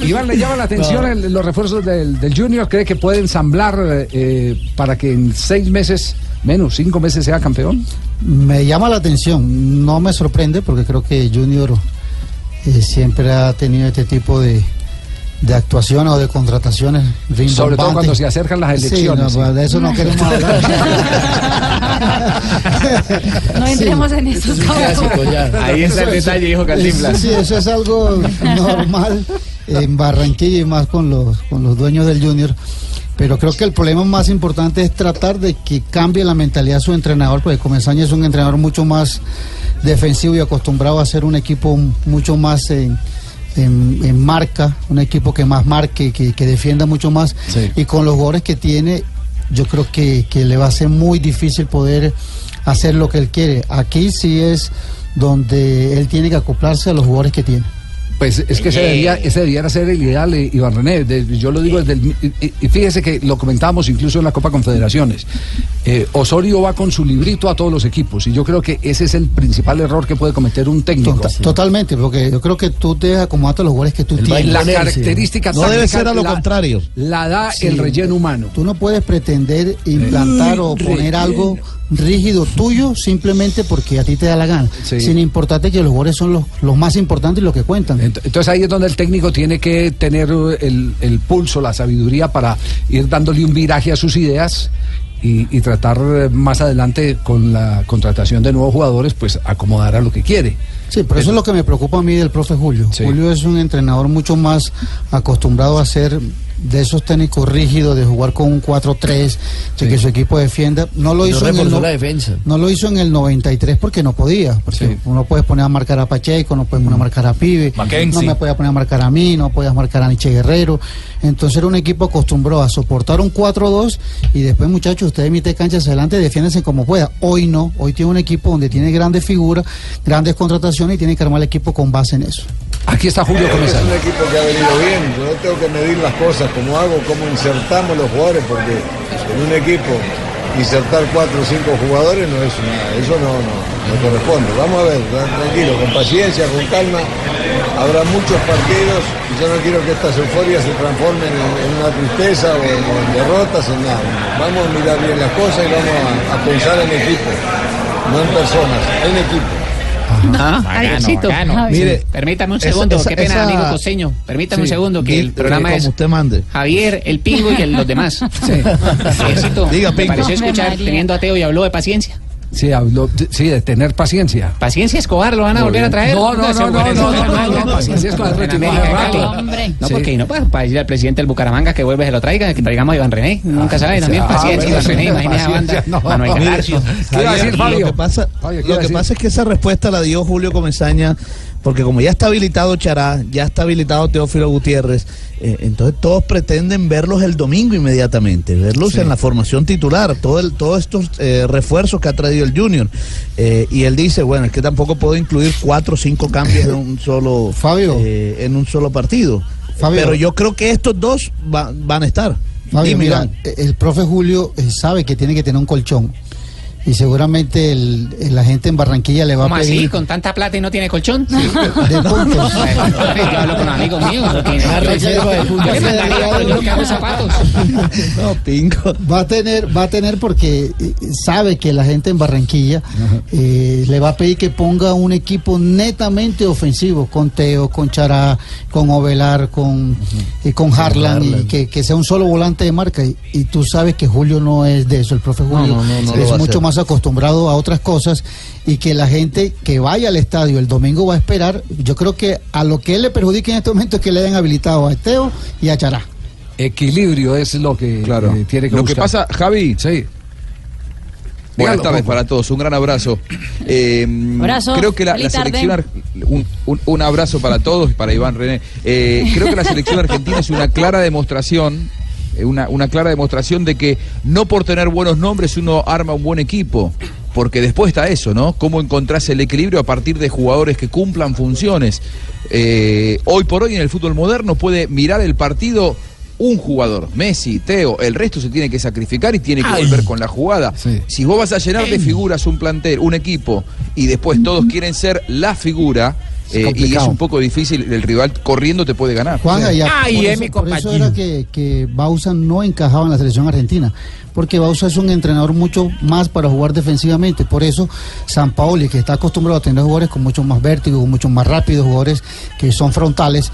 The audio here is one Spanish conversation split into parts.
Iván, ¿le llama la atención el- los refuerzos del, del Junior? ¿Cree que puede ensamblar eh, para que en seis meses, menos cinco meses, sea campeón? Me llama la atención, no me sorprende porque creo que Junior eh, siempre ha tenido este tipo de, de actuaciones o de contrataciones Sobre todo cuando se acercan las Sí, elecciones. no, de eso no queremos hablar. No entremos en eso. Ahí está el detalle, dijo Cantinflas. Sí, eso es algo normal en Barranquilla y más con los, con los dueños del Junior. Pero creo que el problema más importante es tratar de que cambie la mentalidad de su entrenador, porque Comesaña es un entrenador mucho más defensivo y acostumbrado a ser un equipo mucho más en, en- en marca, un equipo que más marque, que, que defienda mucho más. Sí. Y con los jugadores que tiene, yo creo que, que le va a ser muy difícil poder hacer lo que él quiere. Aquí sí es donde él tiene que acoplarse a los jugadores que tiene. Pues es que ese, debería, ese debiera ser el ideal, eh, Iván René. De- yo lo digo desde el. y- y- fíjese que lo comentábamos incluso en la Copa Confederaciones. Eh, Osorio va con su librito a todos los equipos y yo creo que ese es el principal error que puede cometer un técnico. Tota- Totalmente, porque yo creo que tú te acomodas a los jugadores que tú tienes. La característica No debe ser a lo la- contrario. La da Sí. el relleno humano. Tú no puedes pretender implantar o poner algo rígido tuyo simplemente porque a ti te da la gana. Sí. Sin importarte que los jugadores son los, los más importantes y los que cuentan. Ent- Entonces ahí es donde el técnico tiene que tener eh, el, el pulso, la sabiduría para ir dándole un viraje a sus ideas y, y tratar eh, más adelante con la contratación de nuevos jugadores, pues acomodar a lo que quiere. Sí, pero eso es lo que me preocupa a mí del profe Julio. Sí. Julio es un entrenador mucho más acostumbrado a ser de esos técnicos rígidos, de jugar con un 4-3, de que su equipo defienda. No lo No hizo en el no- la defensa. No lo hizo en el 93 porque no podía. Porque Sí. uno puede poner a marcar a Pacheco, no puede poner a marcar a Pibe, Mackenzie. no me puede poner a marcar a mí, no podías marcar a Nietzsche Guerrero. Entonces era un equipo acostumbrado a soportar un 4-2 y después, muchachos, ustedes meten canchas adelante, defiéndense como pueda. Hoy no, hoy tiene un equipo donde tiene grandes figuras, grandes contrataciones y tiene que armar el equipo con base en eso. Aquí está Julio Es Comezán. un equipo que ha venido bien. Yo tengo que medir las cosas, cómo hago, cómo insertamos los jugadores, porque en un equipo insertar cuatro o cinco jugadores no es una, eso no, no, no corresponde. Vamos a ver, tra- tranquilo, con paciencia, con calma. Habrá muchos partidos y yo no quiero que estas euforias se transformen en, en una tristeza o en, o en derrotas, en nada. Vamos a mirar bien las cosas y vamos a, a pensar en equipo, no en personas, en equipo. Ah, Javiercito, Javi. Mire, Permítame un esa- segundo, esa- qué pena, esa- amigo costeño. Permítame un Sí. segundo, que el programa es usted mande. Javier, el Pingo y el- los demás. Javiercito, Diga, me Pingo. pareció escuchar teniendo a Teo y habló de paciencia. Sí, habló, de- sí, de tener paciencia. Paciencia Escobar, ¿lo van a volver a traer? No, no, no, no, no, es no, normal, no, no, Paciencia Escobar retiró hace rato. No, porque no, para, para decirle al presidente del Bucaramanga que vuelve se lo traiga, que traigamos a Iván René. Nunca sabe, también ah, paciencia, Iván René, imagínese a banda. no. Manuel Mire, Galarzo. ¿Qué iba a decir, Javier, Fabio? Lo que pasa es que esa respuesta la dio Julio Comesaña, porque como ya está habilitado Chará, ya está habilitado Teófilo Gutiérrez, eh, entonces todos pretenden verlos el domingo inmediatamente, verlos en la formación titular, todo el, todos estos eh, refuerzos que ha traído el Junior. Eh, y él dice, bueno, es que tampoco puedo incluir cuatro o cinco cambios en un solo, Fabio. en un solo partido. Fabio. Pero yo creo que estos dos va- van a estar. Fabio, mira, el profe Julio sabe que tiene que tener un colchón. Y seguramente el, el- la gente en Barranquilla le va ¿Cómo a así? pedir ¿Con tanta plata y no tiene colchón? de puntos. Yo hablo con amigos míos. Va a tener, va a tener porque eh, sabe que la gente en Barranquilla eh, le va a pedir que ponga un equipo netamente ofensivo, con Teo, con Chará, con Ovelar, con, y con Harlan, y que, que sea un solo volante de marca. Y, y tú sabes que Julio no es de eso, el profe Julio no, no, no es mucho hacer. Acostumbrado a otras cosas y que la gente que vaya al estadio el domingo va a esperar. Yo creo que a lo que él le perjudica en este momento es que le hayan habilitado a Teo y a Chará. Equilibrio es lo que Claro. eh, tiene que Lo que pasa, Javi, Sí. Buenas tardes para todos, un gran abrazo. Eh, Abrazo. Creo que la, selección un, un- un abrazo para todos y para Iván René. Eh, creo que la selección argentina es una clara demostración, una, una clara demostración de que no por tener buenos nombres uno arma un buen equipo. Porque después está eso, ¿no? Cómo encontrás el equilibrio a partir de jugadores que cumplan funciones. Eh, hoy por hoy en el fútbol moderno puede mirar el partido un jugador, Messi, Teo, el resto se tiene que sacrificar y tiene que volver con la jugada. Si vos vas a llenar de figuras un plantel, un equipo, y después todos quieren ser la figura, eh, y es un poco difícil, el rival corriendo te puede ganar. Juan, Sí. ya, por, eso, por eso era que, que Bausa no encajaba en la selección argentina, porque Bausa es un entrenador mucho más para jugar defensivamente. Por eso, San Paoli, que está acostumbrado a tener jugadores con mucho más vértigo, con mucho más rápido, jugadores que son frontales,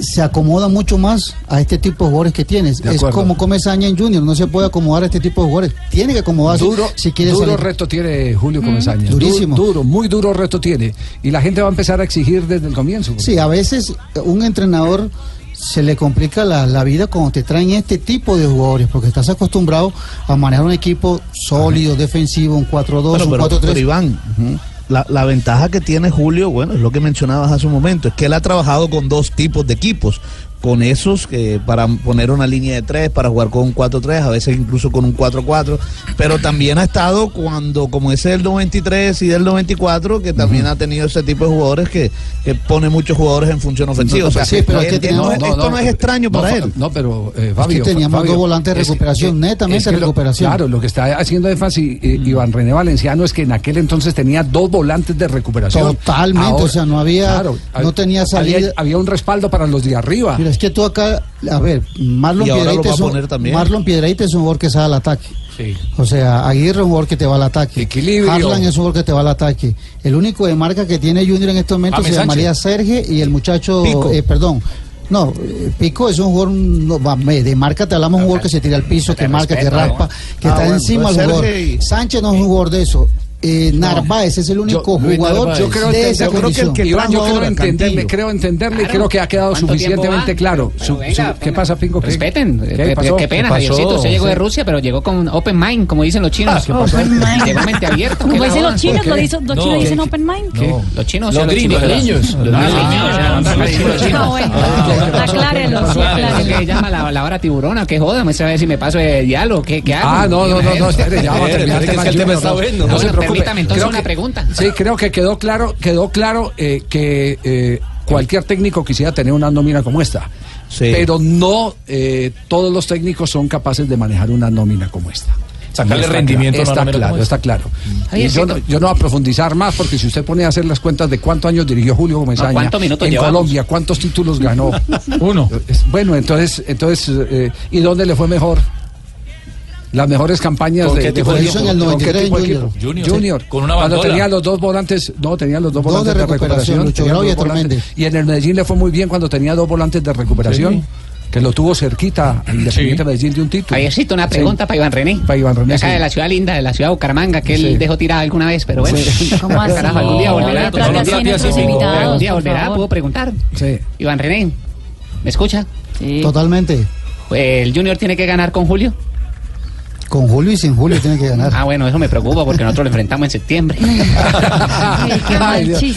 se acomoda mucho más a este tipo de jugadores que tienes. De Es acuerdo. como Comesaña en Junior, no se puede acomodar a este tipo de jugadores. Tiene que acomodarse Duro, si quiere duro salir. reto tiene Julio Mm, Comesaña. durísimo. Du- Duro, muy duro reto tiene. Y la gente va a empezar a exigir desde el comienzo. Sí, a veces un entrenador se le complica la, la vida cuando te traen este tipo de jugadores, porque estás acostumbrado a manejar un equipo sólido, defensivo, un 4-2, Bueno, un pero, 4-3. pero Iván, la, la ventaja que tiene Julio, bueno, es lo que mencionabas hace un momento, es que él ha trabajado con dos tipos de equipos. Con esos que para poner una línea de tres, para jugar con un 4-3, a veces incluso con un 4-4, pero también ha estado cuando, como ese del 93 y del 94, que también ha tenido ese tipo de jugadores que, que pone muchos jugadores en función ofensiva. o sea, sí, pero es que no- esto no, es extraño para no, él. No, pero eh, Es Fabio. que teníamos Fabio, dos volantes de es- recuperación, netamente es que lo- recuperación. claro, lo que está haciendo énfasis eh, Iván René Valenciano es que en aquel entonces tenía dos volantes de recuperación. Totalmente, o sea, no había- no tenía salida. Había, había un respaldo para los de arriba. Mira, es que tú acá, a ver, Marlon va es un-. Marlon es jugador que sale al ataque. Sí. O sea, Aguirre es un jugador que te va al ataque. Equilibrio. Harlan es un jugador que te va al ataque. El único de marca que tiene Junior en este momento James se llamaría. Serge y el muchacho, eh, perdón. No, eh, Pico es un jugador, no, de marca te hablamos de un jugador que se tira al piso, que marca, que raspa, que Ah, está bueno, encima del jugador. Sánchez no es un jugador de eso. Eh, Narváez es el único Luis jugador yo creo, de entender- esa yo creo que el que Iván, yo creo entenderle, Cantillo. creo entenderle y Claro. creo que ha quedado ¿Cuánto suficientemente claro. Su- venga, su- ¿Qué pasa, Pingo? ¿Qué- Respeten. ¿Qué Qué, pasó? qué pena, ¿Qué pasó? Javiercito. Usted llegó de. Rusia, pero llegó con open mind, como dicen los chinos. ¿Qué pasó? Open mind. Llegó mente abierta. Como ¿qué dicen los chinos, ¿Por lo dicen, los No, chinos ¿qué- dicen open mind. ¿Qué? Los chinos, Los son gringos, chinos. los niños. Los Los niños. Ah. Ah, Aclárelo, sí, aclárelo. ¿Qué llama la, hora tiburona? ¿Qué joda? ¿Me sabe si me paso de diálogo? ¿Qué, hago? Ah, no, no, no, ya va a terminar que es que el tema está bueno. No se preocupe. Permítame entonces Creo una que- pregunta. Sí, creo que quedó claro, quedó claro eh, que eh, cualquier técnico quisiera tener una nómina como esta. Sí. Pero no eh, todos los técnicos son capaces de manejar una nómina como esta. Sacarle Está rendimiento a claro, Está nómina claro, está claro. Y yo, no, yo no voy a profundizar más porque si usted pone a hacer las cuentas de cuántos años dirigió Julio ¿cuántos minutos en llevamos? Colombia, cuántos títulos ganó. Uno. Bueno, entonces, entonces eh, ¿y dónde le fue mejor? Las mejores campañas ¿Con de, qué de tipo de Julio. equipo? En el ¿Con qué 93 tipo de Junior. equipo? Junior, Junior. sí, con una Cuando bandola. tenía los dos volantes, no, tenía los dos Dos volantes de de recuperación, y volantes. Y en el Medellín le fue muy bien cuando tenía dos volantes de recuperación. Sí. Que lo tuvo cerquita al Independiente Sí. Medellín de un título. Javiercito, una Sí. pregunta para Iván René. Para Iván René, De acá sí. de la ciudad linda, de la ciudad de Bucaramanga, que Sí. él dejó tirada alguna vez, pero bueno. Sí. ¿Cómo así? Carajo, algún día volverá. no, no, no, algún día volverá, puedo preguntar. Sí. Iván René, ¿me escucha? Sí. Totalmente. ¿El Junior tiene que ganar con Julio? Con Julio y sin Julio tiene que ganar. Ah, bueno, eso me preocupa porque nosotros lo enfrentamos en septiembre. Ay, qué mal Ay, Dios. chiste.